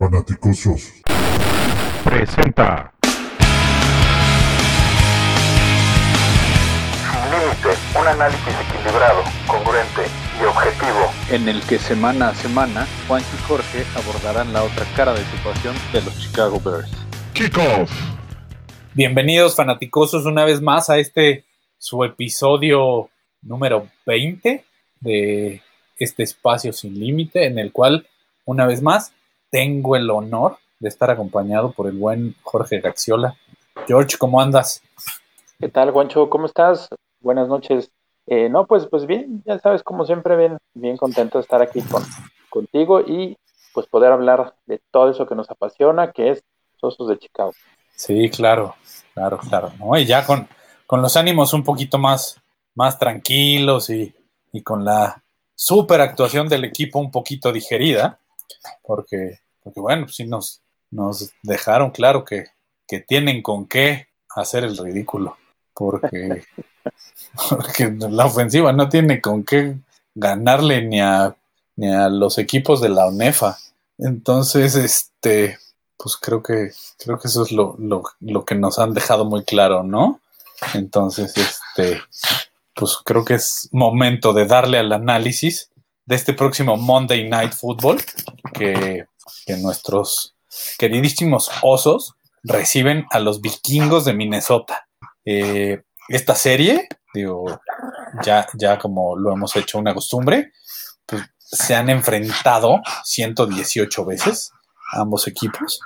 Fanaticosos. Presenta. Sin límite, un análisis equilibrado, congruente y objetivo. en el que semana a semana Juan y Jorge abordarán la otra cara de situación de los Chicago Bears. Kickoff. Bienvenidos fanaticosos una vez más a este su episodio número 20 de este espacio sin límite en el cual una vez más tengo el honor de estar acompañado por el buen Jorge Gaxiola. George, ¿cómo andas? ¿Qué tal, Juancho? ¿Cómo estás? Buenas noches. Eh, no, pues, pues bien, ya sabes, como siempre, bien, bien contento de estar aquí con, contigo y pues poder hablar de todo eso que nos apasiona, que es los Osos de Chicago. Sí, claro, claro, claro. ¿no? Y ya con, con los ánimos un poquito más, más tranquilos y, y con la super actuación del equipo un poquito digerida, porque, porque bueno, sí nos, nos dejaron claro que, que tienen con qué hacer el ridículo, porque, porque la ofensiva no tiene con qué ganarle ni a, ni a los equipos de la ONEFA. Entonces, este, pues creo que, creo que eso es lo, lo, lo que nos han dejado muy claro, ¿no? Entonces, este, pues creo que es momento de darle al análisis de este próximo Monday Night Football que, nuestros queridísimos osos reciben a los vikingos de Minnesota. Eh, esta serie, digo, ya, ya como lo hemos hecho una costumbre, pues se han enfrentado 118 veces ambos equipos.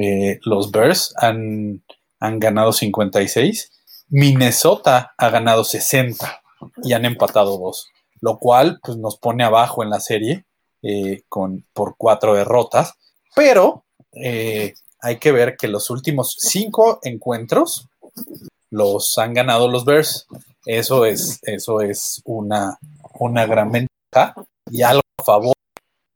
Eh, los Bears han, han ganado 56, Minnesota ha ganado 60 y han empatado dos, lo cual pues, nos pone abajo en la serie eh, con, por cuatro derrotas, pero eh, hay que ver que los últimos cinco encuentros los han ganado los Bears. Eso es, eso es una, una gran ventaja y algo a favor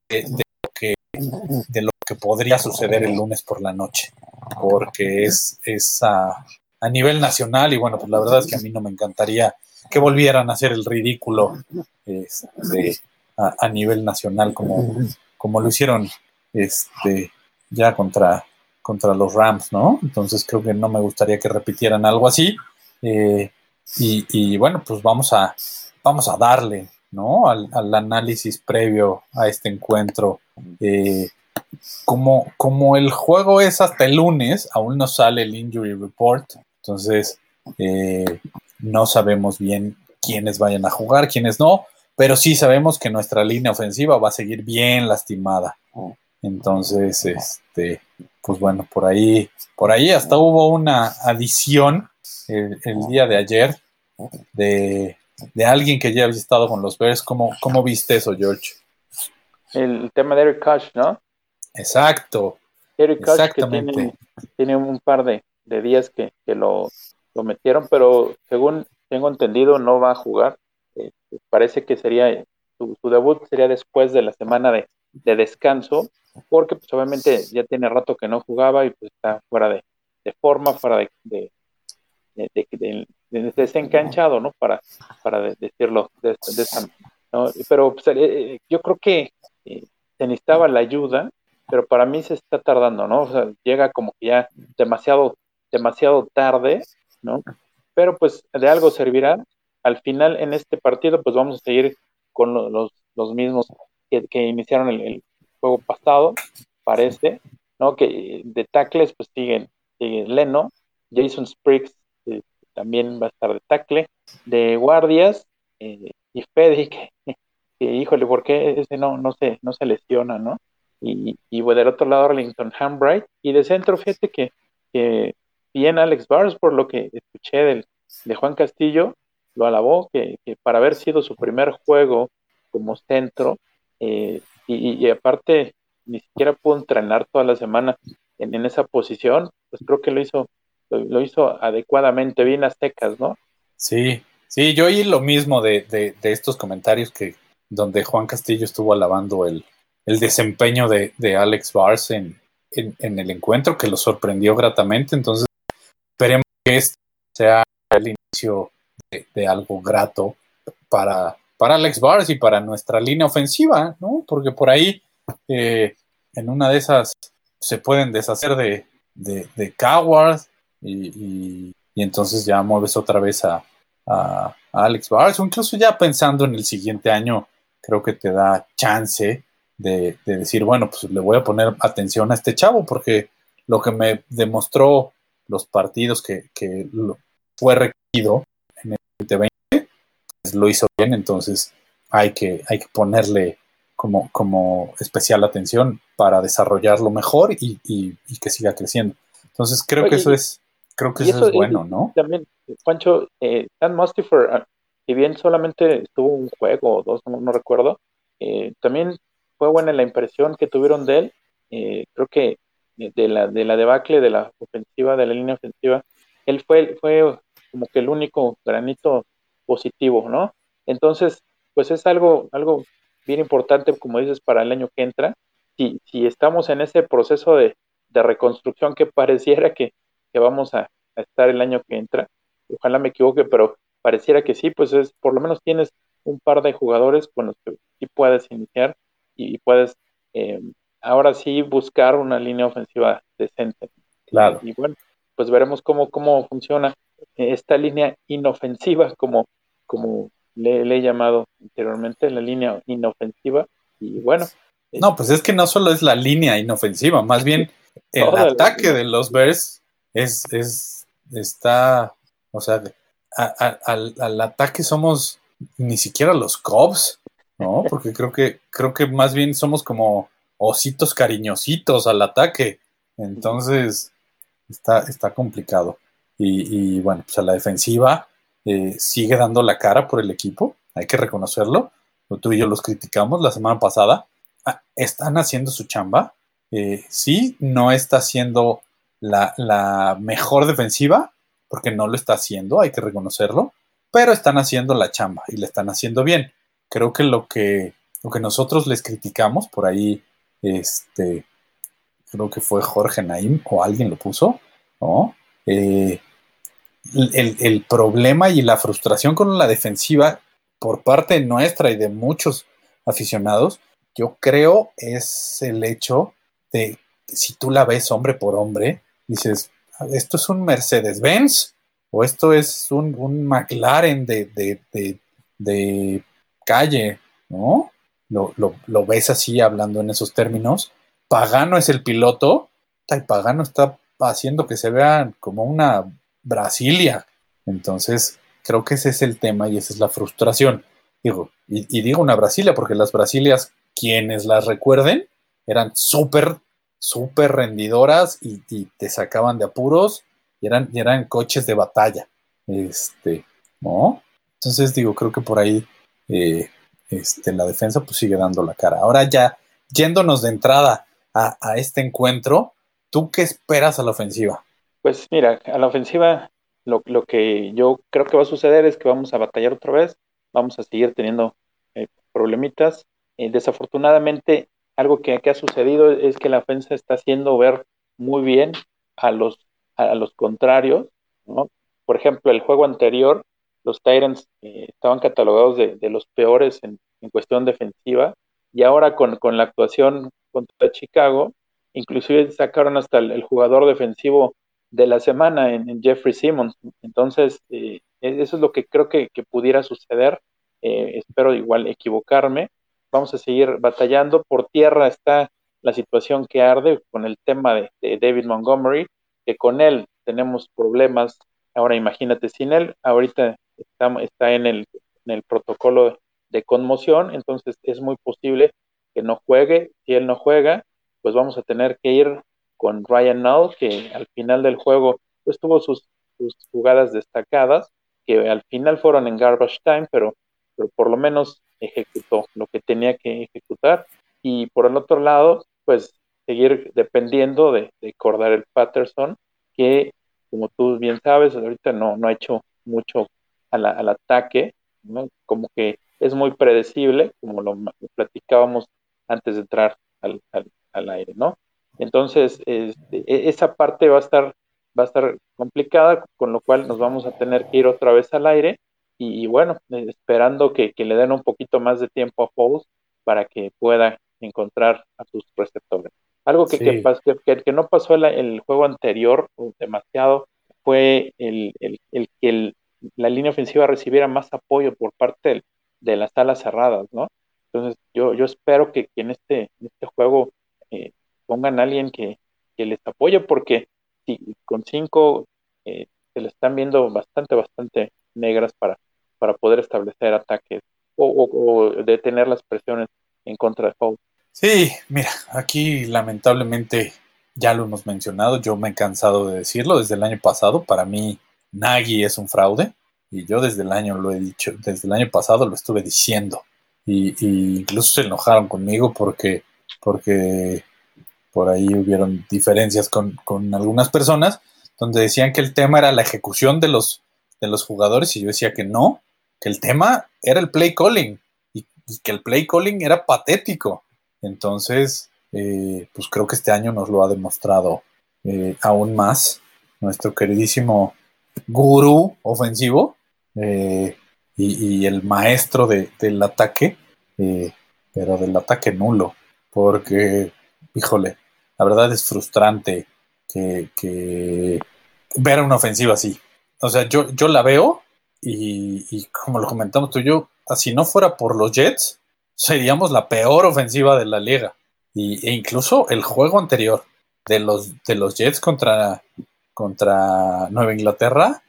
de, lo que, de lo que podría suceder el lunes por la noche, porque es, es a, a nivel nacional y bueno, pues la verdad es que a mí no me encantaría que volvieran a hacer el ridículo este, a, nivel nacional como, como lo hicieron este, ya contra, contra los Rams, ¿no? Entonces creo que no me gustaría que repitieran algo así. Eh, y, bueno, pues vamos a, vamos a darle, ¿no? Al, al análisis previo a este encuentro. Eh, como, como el juego es hasta el lunes, aún no sale el injury report, entonces eh, no sabemos bien quiénes vayan a jugar, quiénes no, pero sí sabemos que nuestra línea ofensiva va a seguir bien lastimada. Entonces, este, pues bueno, por ahí, por ahí hasta hubo una adición el, el día de ayer de, de, alguien que ya había estado con los Bears. ¿Cómo, cómo viste eso, George? El tema de Eric Koch, ¿no? Exacto. Eric Koch que tiene, tiene, un par de, de días que, que lo, lo, metieron, pero según tengo entendido no va a jugar. Eh, parece que sería su, debut sería después de la semana de, de, descanso, porque pues obviamente ya tiene rato que no jugaba y pues está fuera de, forma, fuera de, de, de, desencanchado, ¿no? Para, para decirlo de, esta ¿no? Pero pues, eh, yo creo que eh, se necesitaba la ayuda, pero para mí se está tardando, ¿no? O sea, llega como que ya demasiado, demasiado tarde, ¿no? Pero pues de algo servirá. Al final en este partido pues vamos a seguir con los, los, mismos que, iniciaron el, juego pasado, parece, ¿no? Que de tackles pues siguen, siguen Leno, Jason Spriggs eh, también va a estar de tackle, de guardias eh, y Fede híjole, ¿por qué ese no, no, se, no se lesiona, ¿no? Y, y del otro lado Arlington Hambright, y de centro, fíjate que bien Alex Barnes, por lo que escuché del, de Juan Castillo, lo alabó, que, que, para haber sido su primer juego como centro, eh, y, y, aparte ni siquiera pudo entrenar toda la semana en, en esa posición, pues creo que lo hizo, lo, lo, hizo adecuadamente, bien a secas, ¿no? Sí, sí, yo oí lo mismo de, de, de estos comentarios que donde Juan Castillo estuvo alabando el, el desempeño de, de Alex Bars en, en, en, el encuentro, que lo sorprendió gratamente. Entonces, que este sea el inicio de, algo grato para, para, Alex Bars y para nuestra línea ofensiva, ¿no? Porque por ahí, eh, en una de esas, se pueden deshacer de, de, de y, entonces ya mueves otra vez a, a, a Alex Bars, incluso ya pensando en el siguiente año, creo que te da chance de, decir, bueno, pues le voy a poner atención a este chavo, porque lo que me demostró los partidos que, que fue requerido en el 2020, pues lo hizo bien, entonces hay que, hay que ponerle como, como especial atención para desarrollarlo mejor y, y, y que siga creciendo. Entonces creo Oye, que eso es, creo que eso, eso, es bueno, ¿no? También, Pancho, eh, Dan Mustifer, si bien solamente tuvo un juego o dos, no, no recuerdo, eh, también fue buena la impresión que tuvieron de él. Eh, creo que de la, de la debacle de la ofensiva, de la línea ofensiva, él fue, fue como que el único granito positivo, ¿no? Entonces, pues es algo, algo bien importante, como dices, para el año que entra. Si, si estamos en ese proceso de, de reconstrucción que pareciera que, que vamos a, estar el año que entra, ojalá me equivoque, pero pareciera que sí, pues es, por lo menos tienes un par de jugadores con los que sí puedes iniciar y, y puedes eh, ahora sí buscar una línea ofensiva decente. Claro. Y, bueno, pues veremos cómo, cómo funciona esta línea inofensiva, como, como le, le, he llamado anteriormente, la línea inofensiva. Y bueno. No, pues es que no solo es la línea inofensiva, más bien el ataque de los Bears es, es, está, o sea, a, a, al, al, ataque somos ni siquiera los Cubs, ¿no? Porque creo que, creo que más bien somos como ositos cariñositos al ataque. Entonces, está, está complicado. Y, bueno, pues a la defensiva eh, sigue dando la cara por el equipo, hay que reconocerlo. Tú y yo los criticamos la semana pasada. Ah, están haciendo su chamba. Eh, sí, no está haciendo la, la, mejor defensiva, porque no lo está haciendo, hay que reconocerlo, pero están haciendo la chamba y le están haciendo bien. Creo que lo que, lo que nosotros les criticamos, por ahí, este, creo que fue Jorge Naim o alguien lo puso, ¿no? Eh, el, problema y la frustración con la defensiva por parte nuestra y de muchos aficionados, yo creo es el hecho de si tú la ves hombre por hombre, dices, esto es un Mercedes-Benz o esto es un, McLaren de, de, calle, ¿no? Lo, lo, ves así hablando en esos términos. Pagano es el piloto, y Pagano está haciendo que se vean como una Brasilia. Entonces, creo que ese es el tema y esa es la frustración. Digo, y, digo una Brasilia porque las Brasilias, quienes las recuerden, eran súper, súper rendidoras y, y, te sacaban de apuros y eran, y eran coches de batalla. Este, ¿no? Entonces, digo, creo que por ahí eh, este, la defensa pues sigue dando la cara. Ahora ya, yéndonos de entrada a, a este encuentro, ¿tú qué esperas a la ofensiva? Pues mira, a la ofensiva lo, lo, que yo creo que va a suceder es que vamos a batallar otra vez, vamos a seguir teniendo eh, problemitas. Eh, desafortunadamente, algo que, que, ha sucedido es que la ofensa está haciendo ver muy bien a los, a los contrarios. ¿no? Por ejemplo, el juego anterior, los Titans eh, estaban catalogados de, los peores en, cuestión defensiva y ahora con, la actuación contra Chicago, inclusive sacaron hasta el, jugador defensivo de la semana en, Jeffrey Simmons. Entonces, eh, eso es lo que creo que, pudiera suceder. Eh, espero igual equivocarme. Vamos a seguir batallando. Por tierra está la situación que arde con el tema de David Montgomery, que con él tenemos problemas. Ahora imagínate sin él, ahorita está, en, el, el protocolo de conmoción, entonces es muy posible que no juegue. Si él no juega, pues vamos a tener que ir con Ryan Null, que al final del juego pues tuvo sus, jugadas destacadas, que al final fueron en garbage time, pero, por lo menos ejecutó lo que tenía que ejecutar. Y por el otro lado, pues seguir dependiendo de, de Cordell Patterson, que como tú bien sabes, ahorita no, no ha hecho mucho al, al ataque, ¿no? como que es muy predecible, como lo, lo platicábamos antes de entrar al, al, al aire, ¿no? Entonces, este, esa parte va a estar va a estar complicada, con lo cual nos vamos a tener que ir otra vez al aire y, y bueno, eh, esperando que, que, le den un poquito más de tiempo a Foles para que pueda encontrar a sus receptores. Algo que, Sí. que, que- que- no pasó el, el juego anterior demasiado fue el, el- el que el- la línea ofensiva recibiera más apoyo por parte de las alas cerradas, ¿no? Entonces, yo, yo espero que, que en este, este juego eh, pongan a alguien que, que les apoye, porque si con cinco eh, se le están viendo bastante, bastante negras para, para poder establecer ataques o, o- detener las presiones en contra de Fowl. Sí, mira, aquí lamentablemente ya lo hemos mencionado, yo me he cansado de decirlo desde el año pasado, para mí Nagy es un fraude y yo desde el año lo he dicho, desde el año pasado lo estuve diciendo y, incluso se enojaron conmigo porque, porque por ahí hubieron diferencias con, con algunas personas donde decían que el tema era la ejecución de los, de los jugadores y yo decía que no, que el tema era el play calling y, y que el play calling era patético. Entonces, eh, pues creo que este año nos lo ha demostrado eh, aún más nuestro queridísimo gurú ofensivo eh, y, el maestro de- del ataque, eh, pero del ataque nulo, porque, híjole, la verdad es frustrante que, ver una ofensiva así. O sea, yo, la veo y, como lo comentamos tú y yo, si no fuera por los Jets, seríamos la peor ofensiva de la liga. Y, e incluso el juego anterior de los Jets contra, contra Nueva Inglaterra,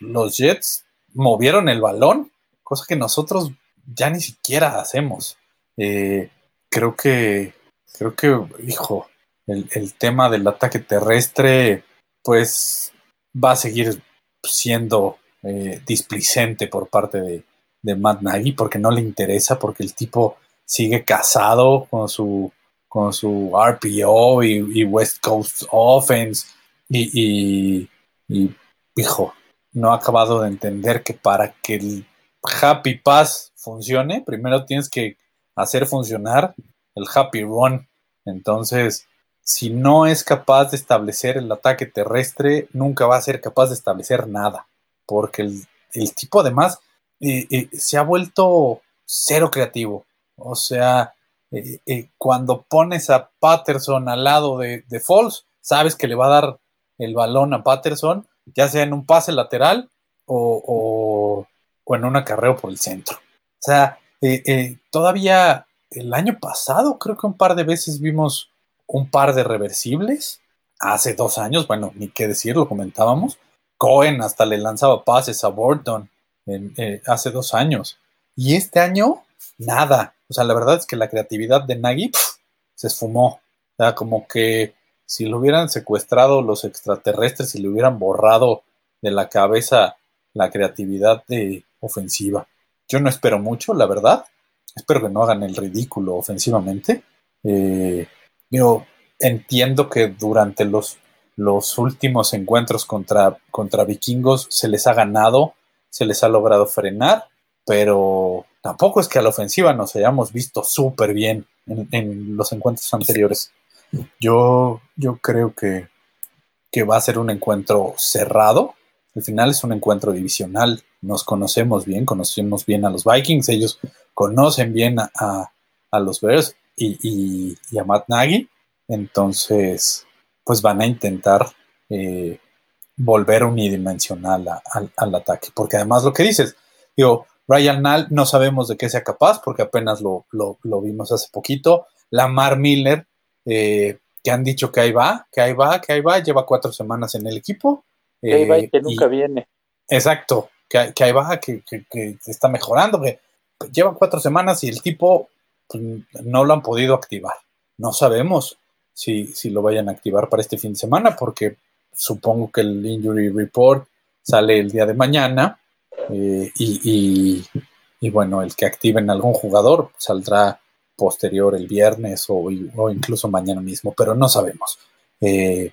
los Jets movieron el balón, cosa que nosotros ya ni siquiera hacemos. Eh, creo que, creo que, hijo, el, tema del ataque terrestre, pues va a seguir siendo eh, displicente por parte de, Matt Nagy porque no le interesa, porque el tipo sigue casado con su, con su RPO y West Coast Offense y, y, hijo, no ha acabado de entender que para que el Happy Pass funcione, primero tienes que hacer funcionar el Happy Run. Entonces, si no es capaz de establecer el ataque terrestre, nunca va a ser capaz de establecer nada. Porque el, el tipo además eh, eh, se ha vuelto cero creativo. O sea, eh, cuando pones a Patterson al lado de, de Falls, sabes que le va a dar el balón a Patterson, ya sea en un pase lateral o, o, en un acarreo por el centro. O sea, eh, eh, todavía el año pasado creo que un par de veces vimos un par de reversibles. Hace dos años, bueno, ni qué decir, lo comentábamos. Cohen hasta le lanzaba pases a Burton eh, hace dos años. Y este año, nada. O sea, la verdad es que la creatividad de Nagy se esfumó. O sea, como que si lo hubieran secuestrado los extraterrestres y le hubieran borrado de la cabeza la creatividad de ofensiva. Yo no espero mucho, la verdad. Espero que no hagan el ridículo ofensivamente. Eh, yo entiendo que durante los, los últimos encuentros contra, contra vikingos se les ha ganado, se les ha logrado frenar, pero tampoco es que a la ofensiva nos hayamos visto súper bien en, en, los encuentros anteriores. Yo, yo creo que, que va a ser un encuentro cerrado. Al final es un encuentro divisional. Nos conocemos bien, conocemos bien a los Vikings, ellos conocen bien a, a, los Bears y, y, a Matt Nagy. Entonces, pues van a intentar eh, volver unidimensional al ataque. Porque además lo que dices, digo, Ryan Nall no sabemos de qué sea capaz porque apenas lo, lo vimos hace poquito. Lamar Miller, eh, que han dicho que ahí va, que ahí va, que ahí va, lleva cuatro semanas en el equipo. Que ahí va y que nunca y, viene. Exacto, que, que ahí va, que, que, que, está mejorando, que lleva cuatro semanas y el tipo pues, no lo han podido activar. No sabemos si, si lo vayan a activar para este fin de semana porque supongo que el injury report sale el día de mañana eh, y, y, y, bueno, el que activen algún jugador saldrá posterior el viernes o, incluso mañana mismo, pero no sabemos. Eh,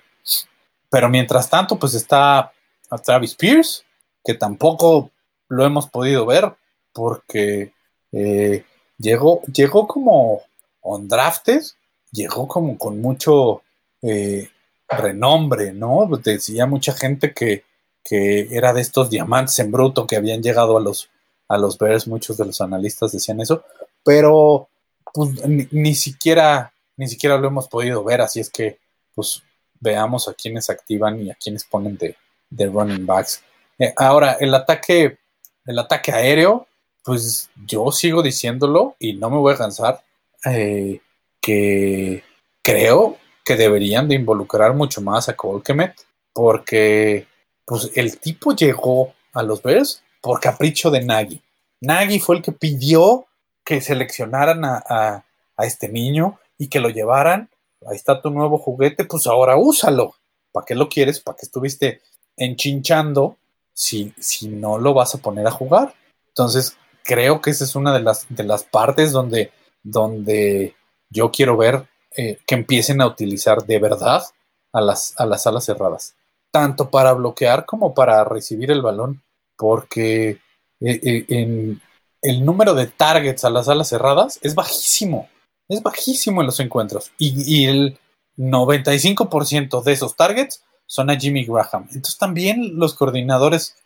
pero mientras tanto, pues está a Travis Pierce, que tampoco lo hemos podido ver porque eh, llegó, llegó como undrafted, llegó como con mucho eh, renombre, ¿no? Decía mucha gente que, que, era de estos diamantes en bruto que habían llegado a los, a los Bears, muchos de los analistas decían eso, pero pues, ni, ni, siquiera ni siquiera lo hemos podido ver, así es que pues veamos a quienes activan y a quienes ponen de, de running backs. Eh, ahora, el ataque, el ataque aéreo, pues yo sigo diciéndolo y no me voy a cansar, eh, que creo que deberían de involucrar mucho más a Colquemet, porque pues el tipo llegó a los Bears por capricho de Nagy. Nagy fue el que pidió que seleccionaran a, este niño y que lo llevaran. Ahí está tu nuevo juguete, pues ahora úsalo. ¿Para qué lo quieres? ¿Para qué estuviste enchinchando si, si no lo vas a poner a jugar? Entonces, creo que esa es una de las, de las partes donde, donde yo quiero ver eh, que empiecen a utilizar de verdad a las, a las alas cerradas, tanto para bloquear como para recibir el balón, porque eh, eh, en el número de targets a las alas cerradas es bajísimo, es bajísimo en los encuentros, y, el 95% de esos targets son a Jimmy Graham. Entonces también los coordinadores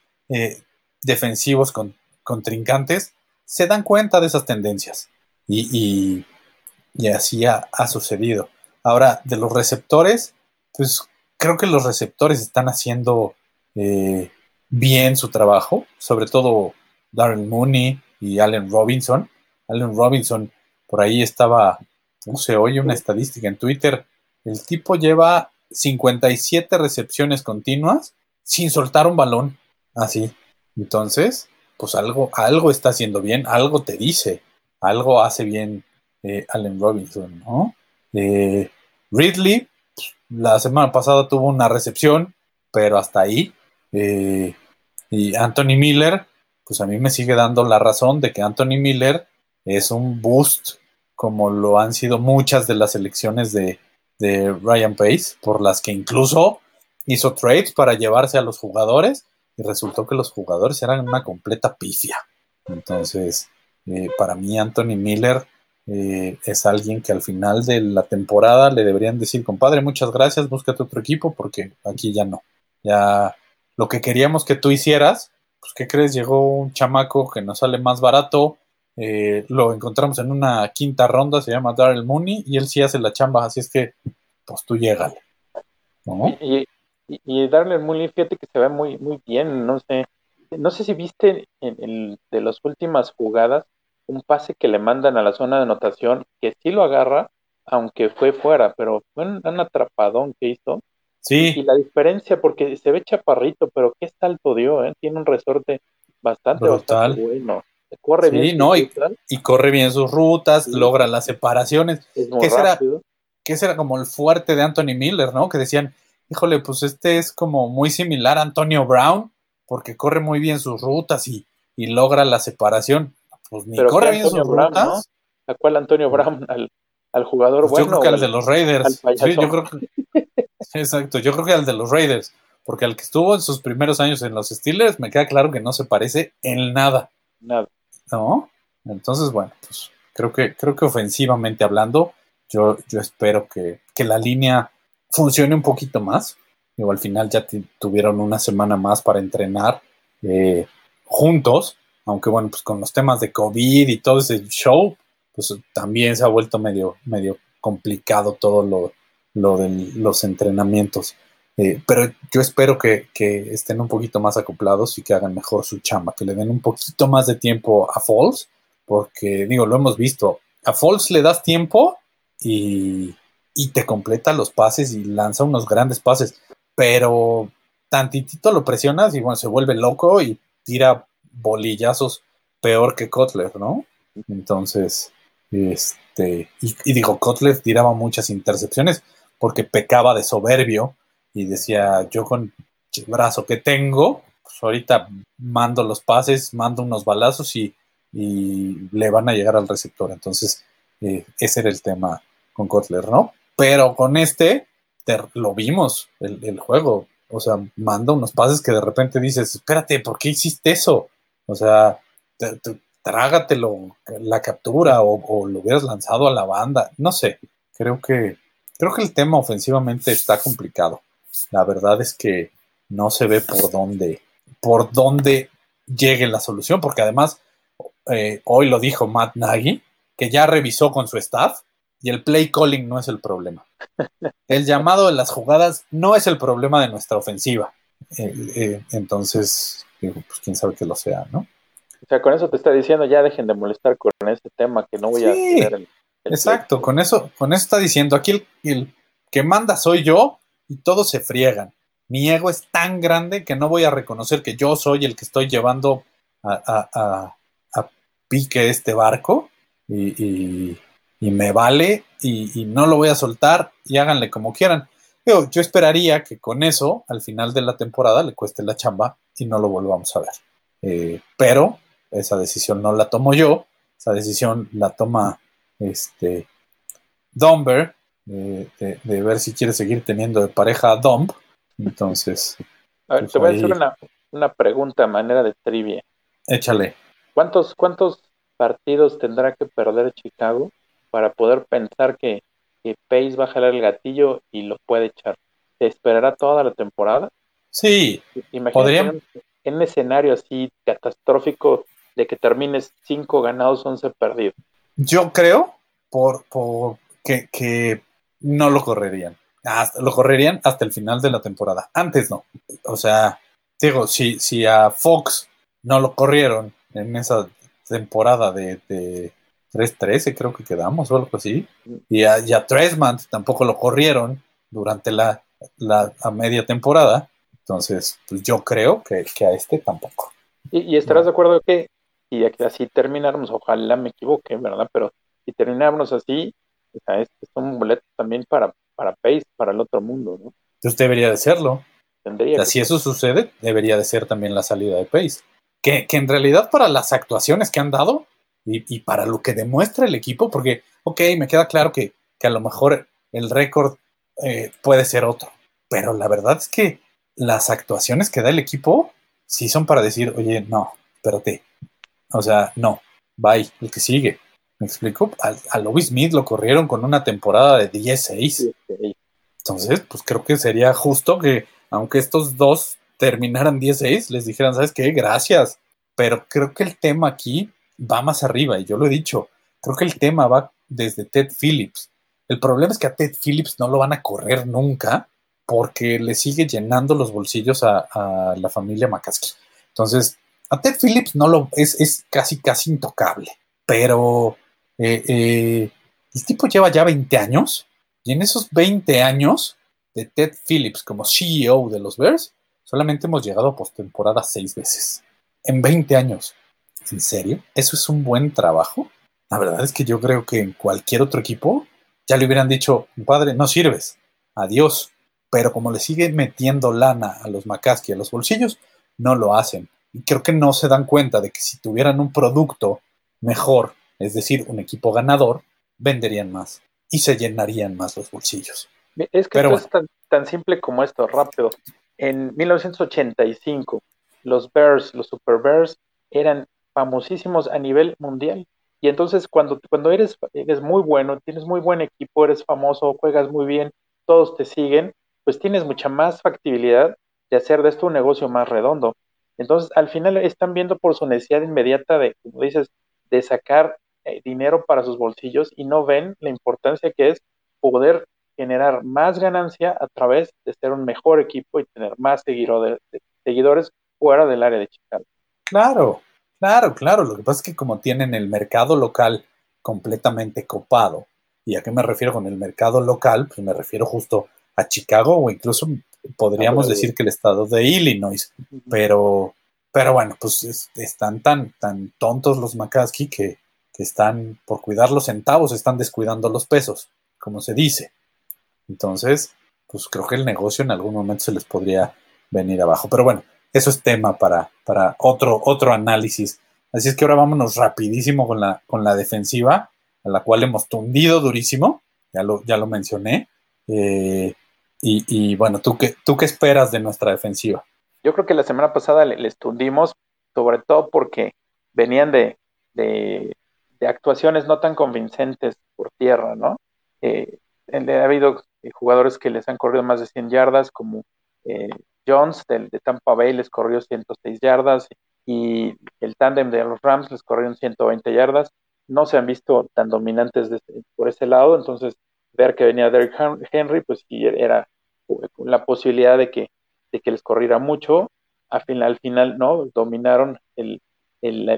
defensivos con, contrincantes se dan cuenta de esas tendencias. y, y así ha, sucedido. Ahora, de los receptores, pues creo que los receptores están haciendo eh, bien su trabajo, sobre todo Darren Mooney y Allen Robinson. Allen Robinson, por ahí estaba, no sé, oye una estadística en Twitter, el tipo lleva 57 recepciones continuas sin soltar un balón, así. Entonces, pues algo, algo está haciendo bien, algo te dice, algo hace bien eh, Allen Robinson, ¿no? Eh, Ridley, la semana pasada tuvo una recepción, pero hasta ahí. Eh, y Anthony Miller, pues a mí me sigue dando la razón de que Anthony Miller es un boost, como lo han sido muchas de las elecciones de, de Ryan Pace, por las que incluso hizo trades para llevarse a los jugadores y resultó que los jugadores eran una completa pifia. Entonces, para mí Anthony Miller eh, es alguien que al final de la temporada le deberían decir, compadre, muchas gracias, búscate otro equipo porque aquí ya no. Ya lo que queríamos que tú hicieras, pues ¿qué crees? Llegó un chamaco que nos sale más barato, eh, lo encontramos en una quinta ronda, se llama Darrell Mooney y él sí hace la chamba, así es que pues tú llégale. Y, y, Darrell Mooney, fíjate que se ve muy, muy bien, no sé. No sé si viste en, el de las últimas jugadas, un pase que le mandan a la zona de anotación, que sí lo agarra, aunque fue fuera, pero fue un, atrapadón que hizo. Sí. Y, la diferencia, porque se ve chaparrito, pero qué salto dio, ¿eh? Tiene un resorte bastante, bastante bueno. Corre bien. No, y, y, corre bien sus rutas, logra las separaciones. Es muy rápido. que será como el fuerte de Anthony Miller, ¿no? Que decían, híjole, pues este es como muy similar a Antonio Brown, porque corre muy bien sus rutas y, y logra la separación. Pues ni corre bien sus Brown, rutas. ¿A cuál Antonio Brown? ¿Al, al jugador pues bueno? Yo creo que al, de los Raiders. Sí, yo creo que, exacto, yo creo que al de los Raiders. Porque al que estuvo en sus primeros años en los Steelers, me queda claro que no se parece en nada. Nada. ¿No? Entonces, bueno, pues creo que, creo que ofensivamente hablando, yo, yo espero que, que la línea funcione un poquito más. Digo, al final ya tuvieron una semana más para entrenar eh, juntos aunque bueno, pues con los temas de COVID y todo ese show, pues también se ha vuelto medio, medio complicado todo lo, lo de los entrenamientos. Eh, pero yo espero que, estén un poquito más acoplados y que hagan mejor su chamba, que le den un poquito más de tiempo a Falls, porque digo, lo hemos visto, a Falls le das tiempo y, y te completa los pases y lanza unos grandes pases, pero tantitito lo presionas y bueno, se vuelve loco y tira bolillazos peor que Kotler, ¿no? Entonces, este, y, digo, Kotler tiraba muchas intercepciones porque pecaba de soberbio y decía, yo con el brazo que tengo, pues ahorita mando los pases, mando unos balazos y, le van a llegar al receptor. Entonces, eh, ese era el tema con Kotler, ¿no? Pero con este, lo vimos, el, el, juego. O sea, manda unos pases que de repente dices, espérate, ¿por qué hiciste eso? O sea, trágatelo la captura o, lo hubieras lanzado a la banda. No sé. Creo que, creo que el tema ofensivamente está complicado. La verdad es que no se ve por dónde, por dónde llegue la solución, porque además eh, hoy lo dijo Matt Nagy, que ya revisó con su staff y el play calling no es el problema. El llamado de las jugadas no es el problema de nuestra ofensiva. Eh, eh, entonces, pues quién sabe que lo sea, ¿no? O sea, con eso te está diciendo, ya dejen de molestar con este tema, que no voy a hacer el, Exacto, con eso, con eso está diciendo, aquí el, que manda soy yo y todos se friegan. Mi ego es tan grande que no voy a reconocer que yo soy el que estoy llevando a, pique este barco y, y, me vale y, no lo voy a soltar y háganle como quieran. Yo, yo esperaría que con eso, al final de la temporada, le cueste la chamba y no lo volvamos a ver. Eh, pero esa decisión no la tomo yo, esa decisión la toma este Domber, de, ver si quiere seguir teniendo de pareja a Domb. Entonces. A ver, pues te voy a hacer una, una pregunta a manera de trivia. Échale. ¿Cuántos, ¿Cuántos partidos tendrá que perder Chicago para poder pensar que, que Pace va a jalar el gatillo y lo puede echar? ¿Se esperará toda la temporada? Sí. Imagínate en un escenario así catastrófico de que termines 5 ganados, 11 perdidos. Yo creo por, por que, que, no lo correrían. Hasta, lo correrían hasta el final de la temporada. Antes no. O sea, digo, si, si a Fox no lo corrieron en esa temporada de, de 3-13, creo que quedamos o algo así. Y a, y a Tresman tampoco lo corrieron durante la, la media temporada. Entonces, pues yo creo que, que a este tampoco. Y, y estarás de acuerdo que y así termináramos, ojalá me equivoque, ¿verdad? Pero si termináramos así, o sea, es, un boleto también para, para Pace, para el otro mundo, ¿no? Entonces debería de serlo. Tendría o sea, si eso sucede, debería de ser también la salida de Pace. Que, que en realidad para las actuaciones que han dado y, y, para lo que demuestra el equipo, porque, ok, me queda claro que, que a lo mejor el récord eh, puede ser otro, pero la verdad es que las actuaciones que da el equipo sí son para decir, oye, no, espérate, o sea, no, bye, el que sigue. ¿Me explico? A, a Smith lo corrieron con una temporada de 10-6. Entonces, pues creo que sería justo que, aunque estos dos terminaran 10-6, les dijeran, ¿sabes qué? Gracias. Pero creo que el tema aquí va más arriba, y yo lo he dicho, creo que el tema va desde Ted Phillips. El problema es que a Ted Phillips no lo van a correr nunca porque le sigue llenando los bolsillos a, a la familia McCaskey. Entonces, a Ted Phillips no lo es, es casi casi intocable, pero eh, eh, el tipo lleva ya 20 años y en esos 20 años de Ted Phillips como CEO de los Bears, solamente hemos llegado a postemporada seis veces. En 20 años. ¿En serio? ¿Eso es un buen trabajo? La verdad es que yo creo que en cualquier otro equipo ya le hubieran dicho, padre, no sirves, adiós. Pero como le siguen metiendo lana a los McCaskey a los bolsillos, no lo hacen. Y creo que no se dan cuenta de que si tuvieran un producto mejor, es decir, un equipo ganador, venderían más y se llenarían más los bolsillos. Es que esto es tan, tan, simple como esto, rápido. En 1985, los Bears, los Super Bears, eran famosísimos a nivel mundial. Y entonces cuando, cuando eres, eres muy bueno, tienes muy buen equipo, eres famoso, juegas muy bien, todos te siguen, pues tienes mucha más factibilidad de hacer de esto un negocio más redondo. Entonces, al final están viendo por su necesidad inmediata de, como dices, de sacar eh, dinero para sus bolsillos y no ven la importancia que es poder generar más ganancia a través de ser un mejor equipo y tener más seguidores, seguidores fuera del área de Chicago. Claro, claro, claro. Lo que pasa es que como tienen el mercado local completamente copado, ¿y a qué me refiero con el mercado local? Pues me refiero justo a Chicago o incluso podríamos decir que el estado de Illinois, pero, pero bueno, pues están tan, tan tontos los McCaskey que, que están, por cuidar los centavos, están descuidando los pesos, como se dice. Entonces, pues creo que el negocio en algún momento se les podría venir abajo. Pero bueno, eso es tema para, para otro, otro análisis. Así es que ahora vámonos rapidísimo con la, con la defensiva, a la cual hemos tundido durísimo, ya lo, ya lo mencioné. Eh, y, bueno, ¿tú qué, ¿tú qué esperas de nuestra defensiva? Yo creo que la semana pasada les tundimos, sobre todo porque venían de, de, actuaciones no tan convincentes por tierra, ¿no? Eh, ha habido jugadores que les han corrido más de 100 yardas, como eh, Jones del, de Tampa Bay les corrió 106 yardas y el tándem de los Rams les corrió 120 yardas. no se han visto tan dominantes por ese lado, entonces ver que venía Derrick Henry, pues sí era la posibilidad de que, de que les corriera mucho, al final, al final no, dominaron el, el,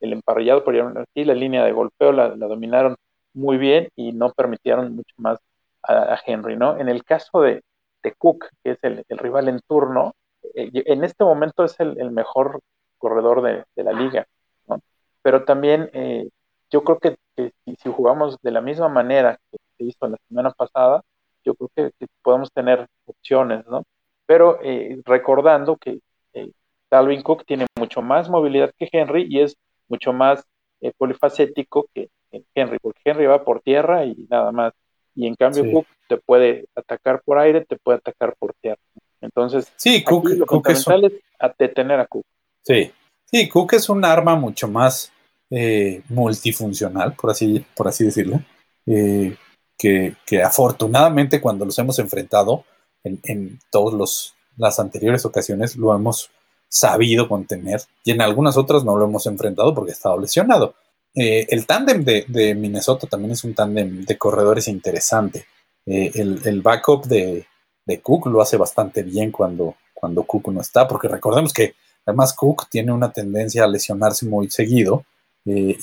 el, emparrillado, por aquí, la línea de golpeo la, dominaron muy bien y no permitieron mucho más a, Henry, ¿no? En el caso de, de Cook, que es el, rival en turno, eh, en este momento es el, mejor corredor de, la liga, ¿no? Pero también eh, yo creo que, si, jugamos de la misma manera que se hizo la semana pasada, yo creo que, podemos tener opciones, ¿no? Pero eh, recordando que Dalvin Cook tiene mucho más movilidad que Henry y es mucho más eh, polifacético que, Henry, porque Henry va por tierra y nada más. Y en cambio Cook te puede atacar por aire, te puede atacar por tierra. Entonces, sí, Cook, lo Cook es, detener a Cook. Sí, sí, Cook es un arma mucho más eh, multifuncional, por así, por así decirlo, eh, que, afortunadamente cuando los hemos enfrentado en, en todas las anteriores ocasiones lo hemos sabido contener y en algunas otras no lo hemos enfrentado porque estaba lesionado. Eh, el tándem de, Minnesota también es un tándem de corredores interesante. Eh, el, backup de, Cook lo hace bastante bien cuando, cuando Cook no está, porque recordemos que además Cook tiene una tendencia a lesionarse muy seguido eh,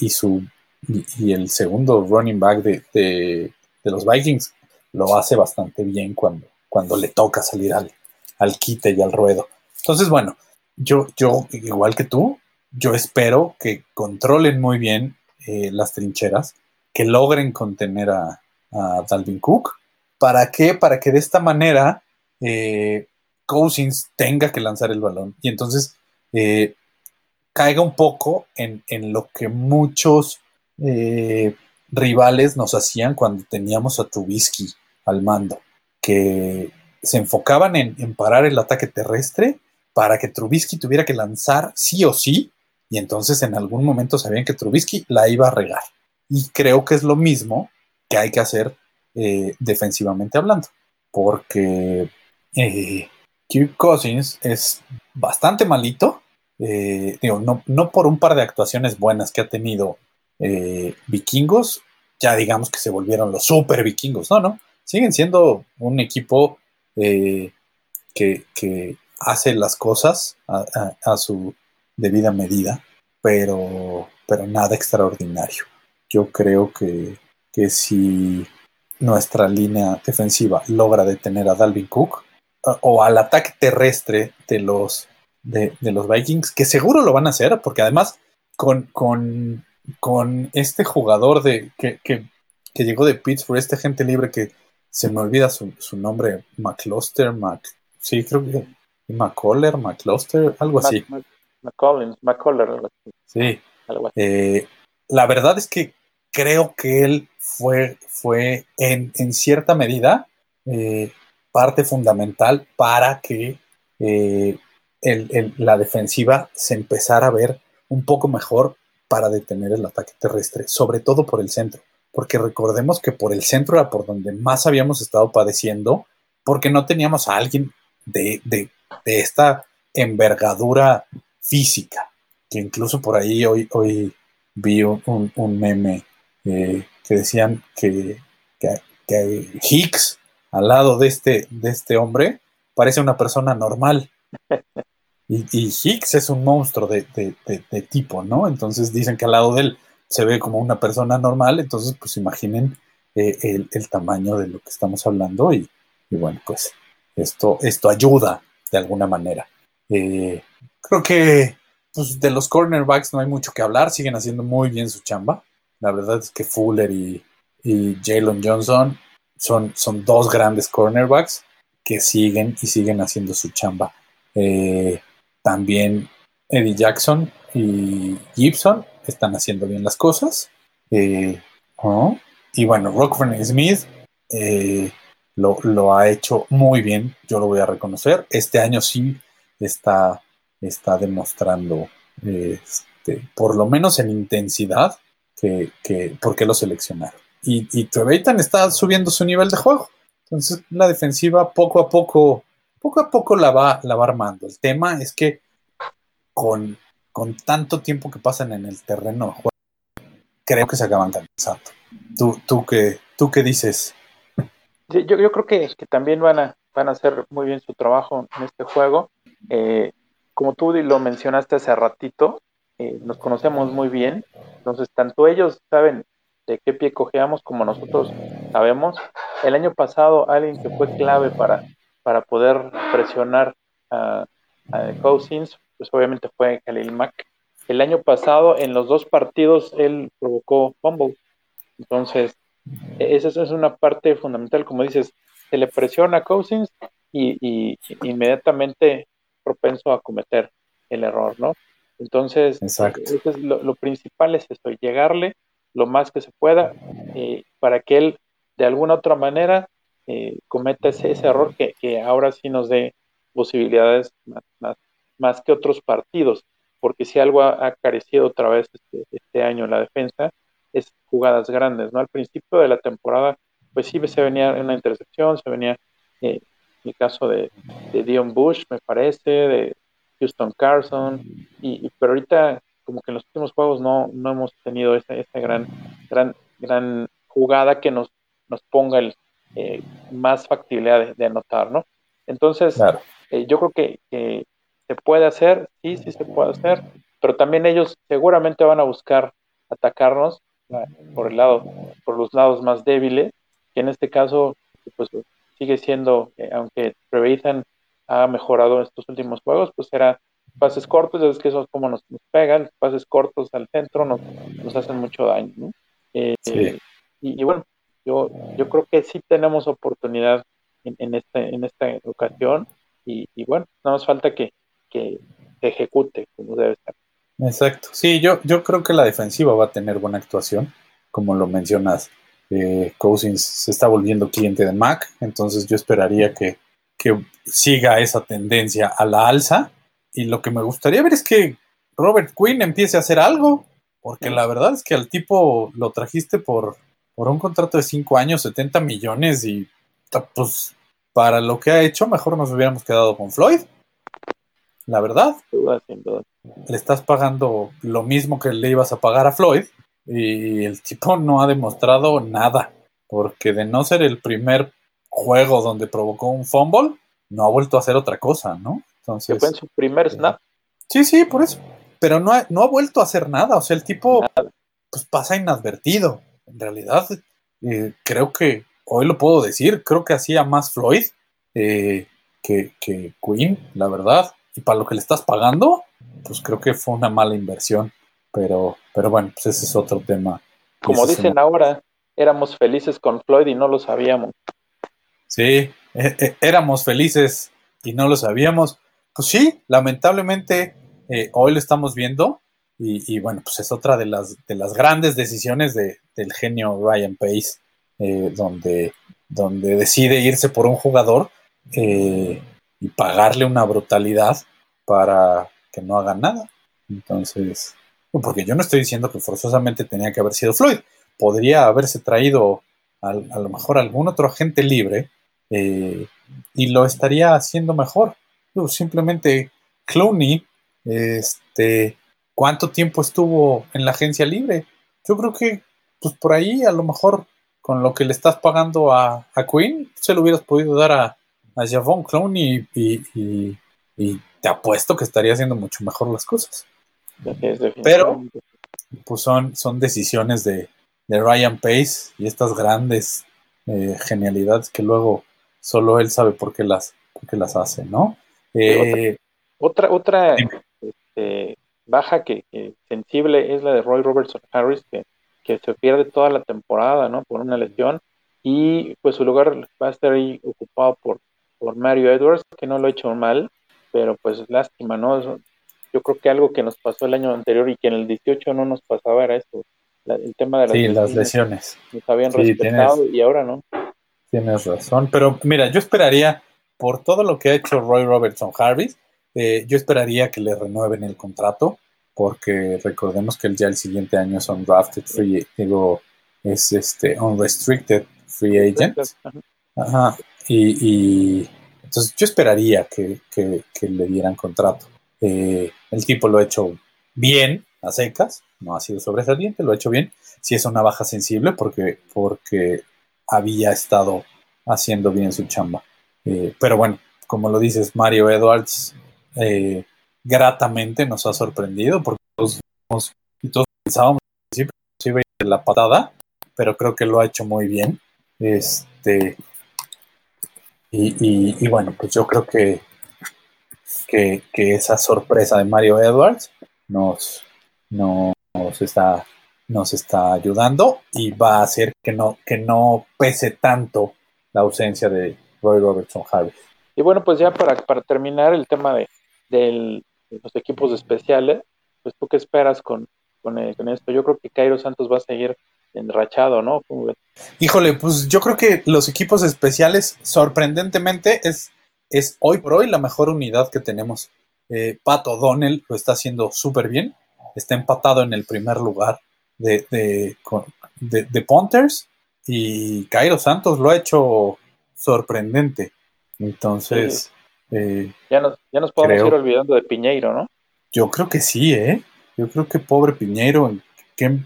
y, su, y, el segundo running back de, los Vikings lo hace bastante bien cuando, cuando le toca salir al, al quite y al ruedo. Entonces, bueno, yo, yo, igual que tú, yo espero que controlen muy bien eh, las trincheras, que logren contener a, Dalvin Cook. ¿Para qué? Para que de esta manera eh, Cousins tenga que lanzar el balón y entonces eh, caiga un poco en, lo que muchos rivales nos hacían cuando teníamos a Trubisky al mando, que se enfocaban en parar el ataque terrestre para que Trubisky tuviera que lanzar sí o sí, y entonces en algún momento sabían que Trubisky la iba a regar. Y creo que es lo mismo que hay que hacer eh, defensivamente hablando, porque eh, Kirk Cousins es bastante malito, eh, digo, no, no, por un par de actuaciones buenas que ha tenido vikingos, ya digamos que se volvieron los super vikingos, no, no, siguen siendo un equipo que, que, hace las cosas a, su debida medida, pero, pero nada extraordinario. Yo creo que, si nuestra línea defensiva logra detener a Dalvin Cook o al ataque terrestre de los, de, los Vikings, que seguro lo van a hacer, porque además con, con, este jugador de, que, que, llegó de Pittsburgh, este gente libre que se me olvida su, su nombre, McCluster, Mac, sí, creo que McColler, McCluster, algo así. McCollins, McColler, algo así. Sí. Eh, la verdad es que creo que él fue, fue en, cierta medida eh, parte fundamental para que eh, la defensiva se empezara a ver un poco mejor para detener el ataque terrestre, sobre todo por el centro, porque recordemos que por el centro era por donde más habíamos estado padeciendo, porque no teníamos a alguien de, de esta envergadura física, que incluso por ahí hoy, hoy vi un, meme eh, que decían que, Hicks, al lado de este, de este hombre, parece una persona normal. Y, Hicks es un monstruo de, tipo, ¿no? Entonces dicen que al lado de él se ve como una persona normal, entonces pues imaginen eh, el, tamaño de lo que estamos hablando y, y bueno, pues esto, esto ayuda de alguna manera. Eh, creo que pues, de los cornerbacks no hay mucho que hablar, siguen haciendo muy bien su chamba. La verdad es que Fuller y, y Jalen Johnson son, son dos grandes cornerbacks que siguen y siguen haciendo su chamba. Eh, también Eddie Jackson y Gibson están haciendo bien las cosas. Eh, oh, y bueno, Rockford Smith lo, ha hecho muy bien, yo lo voy a reconocer. Este año sí está, está demostrando, este, por lo menos en intensidad, que, que por qué lo seleccionaron. Y, y está subiendo su nivel de juego. Entonces la defensiva poco a poco, poco a poco la va, la va armando. El tema es que con, con tanto tiempo que pasan en el terreno creo que se acaban cansando. ¿Tú, tú, qué, tú qué dices? Yo, creo que, que, también van a, van a hacer muy bien su trabajo en este juego. Eh, como tú lo mencionaste hace ratito, eh, nos conocemos muy bien, entonces tanto ellos saben de qué pie cojeamos como nosotros sabemos. El año pasado alguien que fue clave para, para poder presionar a, a Cousins, pues obviamente fue Khalil Mack. El año pasado en los dos partidos él provocó fumble. Entonces, e-, esa es una parte fundamental, como dices, se le presiona a Cousins y, y inmediatamente propenso a cometer el error, ¿no? Entonces, es lo, principal es esto, llegarle lo más que se pueda eh, para que él de alguna otra manera eh, cometa ese, error que, ahora sí nos dé posibilidades más, más, que otros partidos, porque si algo ha, carecido otra vez este, este, año en la defensa es jugadas grandes, ¿no? Al principio de la temporada, pues sí se venía una intercepción, se venía eh, el caso de, Dion Bush, me parece, de Houston Carson, y, pero ahorita como que en los últimos juegos no, no hemos tenido esa, esa gran, gran, gran jugada que nos, nos ponga el, eh, más factibilidad de, anotar, ¿no? Entonces, eh, yo creo que, se puede hacer, sí, sí se puede hacer, pero también ellos seguramente van a buscar atacarnos por el lado, por los lados más débiles, que en este caso, pues sigue siendo, eh, aunque Trevathan ha mejorado estos últimos juegos, pues era pases cortos, es que eso es como nos, pegan, pases cortos al centro nos, nos hacen mucho daño, ¿no? Eh, y, bueno, yo, yo creo que sí tenemos oportunidad en, en, este, en esta ocasión y, bueno, nada más falta que, que se ejecute como debe ser. Exacto, sí, yo, yo creo que la defensiva va a tener buena actuación, como lo mencionas. Eh, Cousins se está volviendo cliente de Mac, entonces yo esperaría que, que siga esa tendencia a la alza. Y lo que me gustaría ver es que Robert Quinn empiece a hacer algo, porque la verdad es que al tipo lo trajiste por, por un contrato de 5 años, 70 millones, y pues para lo que ha hecho, mejor nos hubiéramos quedado con Floyd. La verdad. Le estás pagando lo mismo que le ibas a pagar a Floyd y el tipo no ha demostrado nada, porque de no ser el primer juego donde provocó un fumble, no ha vuelto a hacer otra cosa, ¿no? Entonces, fue en su primer snap. Sí, sí, por eso. Pero no ha, no ha vuelto a hacer nada, o sea, el tipo pues pasa inadvertido. En realidad, eh, creo que, hoy lo puedo decir, creo que hacía más Floyd eh, que, que Queen, la verdad. Y para lo que le estás pagando, pues creo que fue una mala inversión. Pero, pero bueno, pues ese es otro tema. Como dicen ahora, éramos felices con Floyd y no lo sabíamos. Sí, e, e, éramos felices y no lo sabíamos. Pues sí, lamentablemente eh, hoy lo estamos viendo y, bueno, pues es otra de las, de las grandes decisiones de, del genio Ryan Pace, eh, donde, donde decide irse por un jugador eh, y pagarle una brutalidad para que no haga nada. Entonces, porque yo no estoy diciendo que forzosamente tenía que haber sido Floyd. Podría haberse traído a, lo mejor algún otro agente libre eh, y lo estaría haciendo mejor. simplemente Clooney, este, ¿cuánto tiempo estuvo en la agencia libre? Yo creo que, pues por ahí, a lo mejor con lo que le estás pagando a, a Queen, se lo hubieras podido dar a, a Javon Clooney y, y te apuesto que estaría haciendo mucho mejor las cosas. Pero pues son, son decisiones de, Ryan Pace y estas grandes eh, genialidades que luego solo él sabe por qué las, las hace, ¿no? Eh, otra otra este, baja que, sensible es la de Roy Robertson Harris, que, se pierde toda la temporada, ¿no? Por una lesión y pues su lugar va a estar ahí ocupado por, por Mario Edwards, que no lo ha hecho mal, pero pues lástima, ¿no? yo creo que algo que nos pasó el año anterior y que en el 18 no nos pasaba era esto, el tema de las, sí, lesiones. las lesiones. Nos habían respetado y ahora no. Tienes razón, pero mira, yo esperaría, por todo lo que ha hecho Roy Robertson Harvis, eh, yo esperaría que le renueven el contrato, porque recordemos que ya el siguiente año es undrafted free, digo, es este unrestricted free agent. Ajá. Y, entonces yo esperaría que, que le dieran contrato. Eh, el tipo lo ha hecho bien, a secas, no ha sido sobresaliente, lo ha hecho bien. Sí es una baja sensible porque, porque había estado haciendo bien su chamba. Eh, pero bueno, como lo dices, Mario Edwards eh, gratamente nos ha sorprendido porque todos, todos pensábamos que sí iba la patada, pero creo que lo ha hecho muy bien. Este, y, bueno, pues yo creo que, que, esa sorpresa de Mario Edwards nos, nos, está, nos está ayudando y va a hacer que no, que no pese tanto la ausencia de Roy Robertson Harris. Y bueno, pues ya para, para terminar el tema de, los equipos especiales, pues tú qué esperas con, con, eh, con esto. Yo creo que Cairo Santos va a seguir enrachado, ¿no? Híjole, pues yo creo que los equipos especiales, sorprendentemente, es, es hoy por hoy la mejor unidad que tenemos. Eh, Pato Donnell lo está haciendo súper bien, está empatado en el primer lugar de, de, de, Punters y Cairo Santos lo ha hecho sorprendente. Entonces, eh, ya, nos, ya nos podemos ir olvidando de Piñeiro, ¿no? Yo creo que sí, ¿eh? Yo creo que pobre Piñeiro, que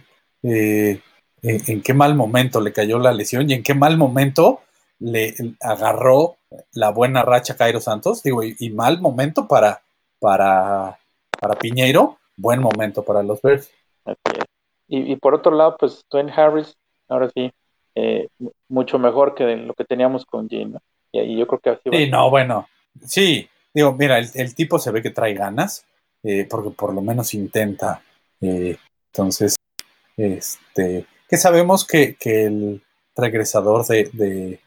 eh, en, qué mal momento le cayó la lesión y en qué mal momento le agarró la buena racha Cairo Santos. Digo, y, mal momento para, para, para Piñeiro, buen momento para los Bears. Y, por otro lado, pues Dwayne Harris, ahora sí, eh, mucho mejor que lo que teníamos con Jim. Y, yo creo que así va Sí, no, bueno, sí. Digo, mira, el, tipo se ve que trae ganas, eh, porque por lo menos intenta. Eh, entonces, este, que sabemos que, el regresador de,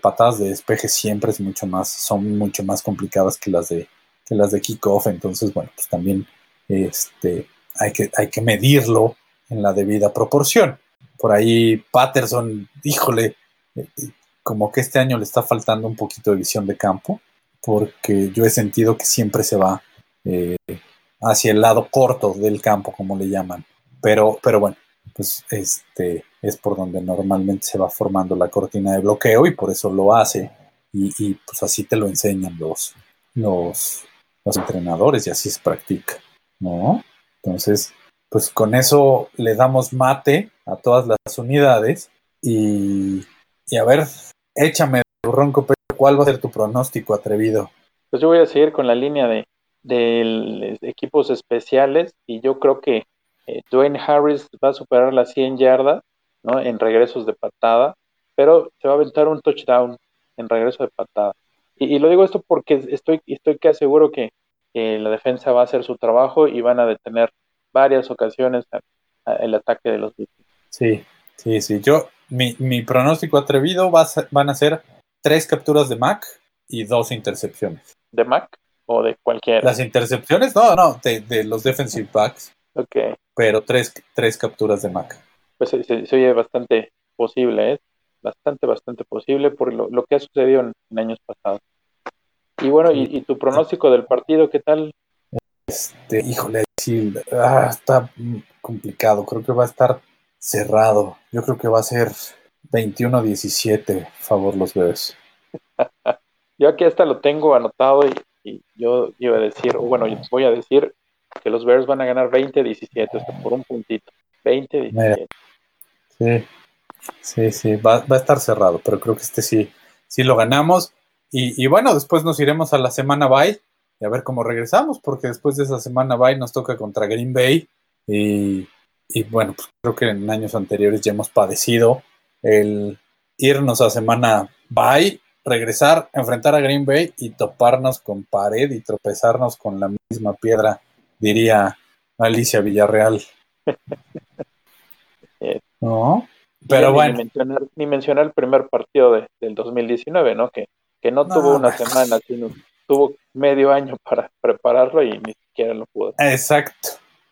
patadas de despeje siempre es mucho más, son mucho más complicadas que las de, que las de kickoff, entonces bueno, pues también este, hay, que, hay que medirlo en la debida proporción. Por ahí Patterson, híjole, como que este año le está faltando un poquito de visión de campo, porque yo he sentido que siempre se va eh, hacia el lado corto del campo, como le llaman. Pero, pero bueno, pues este es por donde normalmente se va formando la cortina de bloqueo y por eso lo hace. Y, pues así te lo enseñan los, los, los entrenadores y así se practica, ¿no? Entonces, pues con eso le damos mate a todas las unidades y, y a ver, échame, ronco, ¿cuál va a ser tu pronóstico atrevido? Pues yo voy a seguir con la línea de, de equipos especiales y yo creo que eh, Dwayne Harris va a superar las 100 yardas ¿no? en regresos de patada, pero se va a aventar un touchdown en regreso de patada. Y, lo digo esto porque estoy, estoy casi seguro que, la defensa va a hacer su trabajo y van a detener varias ocasiones el ataque de los Sí, sí, sí. Yo, mi, mi pronóstico atrevido va van a ser tres capturas de Mac y dos intercepciones. ¿De Mac o de cualquiera? Las intercepciones, no, no, de, de los defensive backs. Ok pero tres, tres capturas de Mac. Pues se, oye bastante posible, ¿eh? Bastante, bastante posible por lo, que ha sucedido en, años pasados. Y bueno, y, tu pronóstico del partido qué tal? Este, híjole, sí, ah, está complicado. Creo que va a estar cerrado. Yo creo que va a ser 21-17, favor los bebés. yo aquí hasta lo tengo anotado y, y yo iba a decir, o bueno, voy a decir que los Bears van a ganar 20-17, por un puntito. 20-17. Sí, sí, sí, va, a estar cerrado, pero creo que este sí, sí lo ganamos. Y, bueno, después nos iremos a la semana bye y a ver cómo regresamos, porque después de esa semana bye nos toca contra Green Bay. Y, y bueno, pues creo que en años anteriores ya hemos padecido el irnos a semana bye, regresar, enfrentar a Green Bay y toparnos con pared y tropezarnos con la misma piedra diría Alicia Villarreal. ¿No? Pero bueno. Ni mencionar, el primer partido de, del 2019, ¿no? Que, que no, tuvo una semana, sino tuvo medio año para prepararlo y ni siquiera lo pudo. Exacto,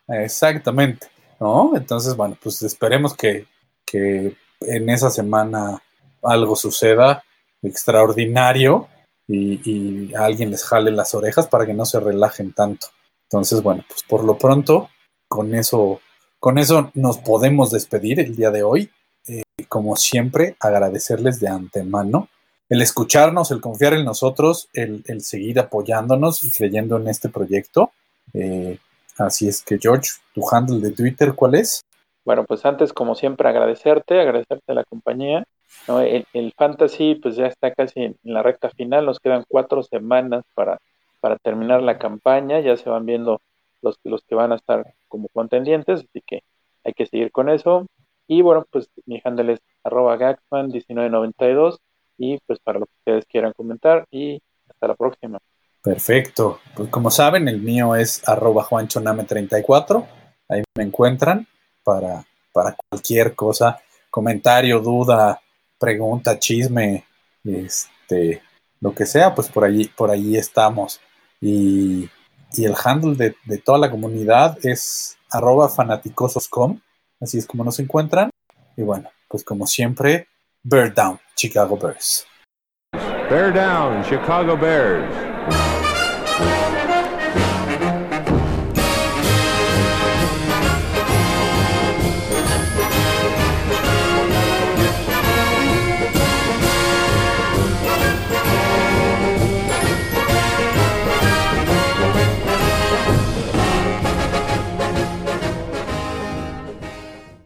exactamente. ¿No? Entonces, bueno, pues esperemos que, que en esa semana algo suceda extraordinario y, alguien les jale las orejas para que no se relajen tanto. Entonces, bueno, pues por lo pronto, con eso, con eso nos podemos despedir el día de hoy. Eh, como siempre, agradecerles de antemano el escucharnos, el confiar en nosotros, el, seguir apoyándonos y creyendo en este proyecto. Eh, Así es que, George, tu handle de Twitter, ¿cuál es? Bueno, pues antes, como siempre, agradecerte, agradecerte la compañía. ¿no? El, el, fantasy, pues ya está casi en, la recta final, nos quedan cuatro semanas para, para terminar la campaña, ya se van viendo los, los que van a estar como contendientes, así que hay que seguir con eso. Y bueno, pues mi handle es arroba gagman1992 y pues para lo que ustedes quieran comentar y hasta la próxima. Perfecto. Pues como saben, el mío es arroba juanchoname34. Ahí me encuentran para, para cualquier cosa, comentario, duda, pregunta, chisme, este, lo que sea, pues por allí, por allí estamos. Y, y el handle de, de, toda la comunidad es arroba fanaticososcom. Así es como nos encuentran. Y bueno, pues como siempre, Bear Down, Chicago Bears. Bear Down, Chicago Bears.